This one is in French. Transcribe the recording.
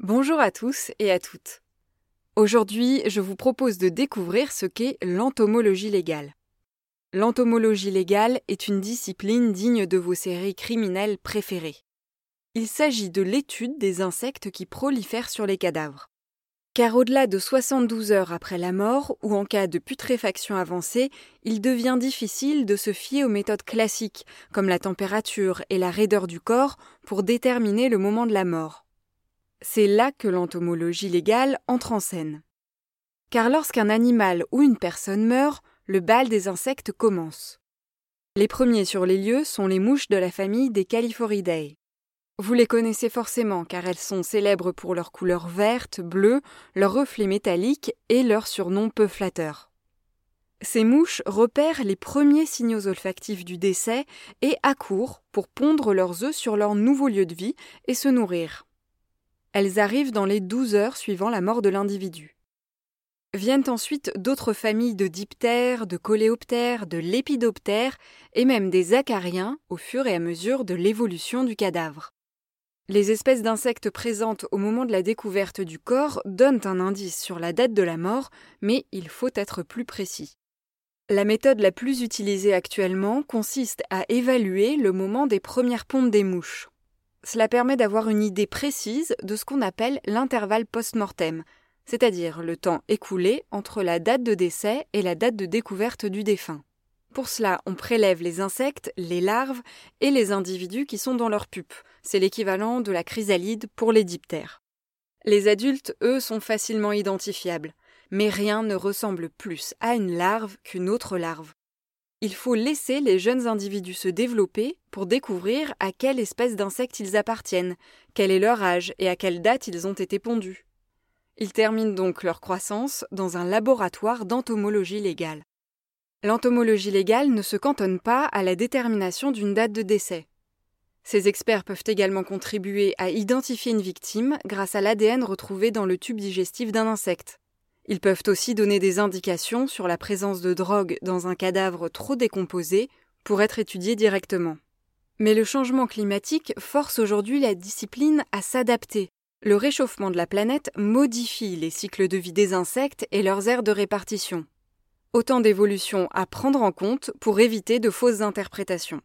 Bonjour à tous et à toutes. Aujourd'hui, je vous propose de découvrir ce qu'est l'entomologie légale. L'entomologie légale est une discipline digne de vos séries criminelles préférées. Il s'agit de l'étude des insectes qui prolifèrent sur les cadavres. Car au-delà de 72 heures après la mort ou en cas de putréfaction avancée, il devient difficile de se fier aux méthodes classiques, comme la température et la raideur du corps, pour déterminer le moment de la mort. C'est là que l'entomologie légale entre en scène. Car lorsqu'un animal ou une personne meurt, le bal des insectes commence. Les premiers sur les lieux sont les mouches de la famille des Californidae. Vous les connaissez forcément car elles sont célèbres pour leur couleur verte, bleue, leur reflet métallique et leur surnom peu flatteur. Ces mouches repèrent les premiers signaux olfactifs du décès et accourent pour pondre leurs œufs sur leur nouveau lieu de vie et se nourrir. Elles arrivent dans les douze heures suivant la mort de l'individu. Viennent ensuite d'autres familles de diptères, de coléoptères, de lépidoptères et même des acariens au fur et à mesure de l'évolution du cadavre. Les espèces d'insectes présentes au moment de la découverte du corps donnent un indice sur la date de la mort, mais il faut être plus précis. La méthode la plus utilisée actuellement consiste à évaluer le moment des premières pontes des mouches. Cela permet d'avoir une idée précise de ce qu'on appelle l'intervalle post-mortem, c'est-à-dire le temps écoulé entre la date de décès et la date de découverte du défunt. Pour cela, on prélève les insectes, les larves et les individus qui sont dans leur pupe. C'est l'équivalent de la chrysalide pour les diptères. Les adultes, eux, sont facilement identifiables, mais rien ne ressemble plus à une larve qu'une autre larve. Il faut laisser les jeunes individus se développer pour découvrir à quelle espèce d'insectes ils appartiennent, quel est leur âge et à quelle date ils ont été pondus. Ils terminent donc leur croissance dans un laboratoire d'entomologie légale. L'entomologie légale ne se cantonne pas à la détermination d'une date de décès. Ces experts peuvent également contribuer à identifier une victime grâce à l'ADN retrouvé dans le tube digestif d'un insecte. Ils peuvent aussi donner des indications sur la présence de drogue dans un cadavre trop décomposé pour être étudié directement. Mais le changement climatique force aujourd'hui la discipline à s'adapter. Le réchauffement de la planète modifie les cycles de vie des insectes et leurs aires de répartition. Autant d'évolutions à prendre en compte pour éviter de fausses interprétations.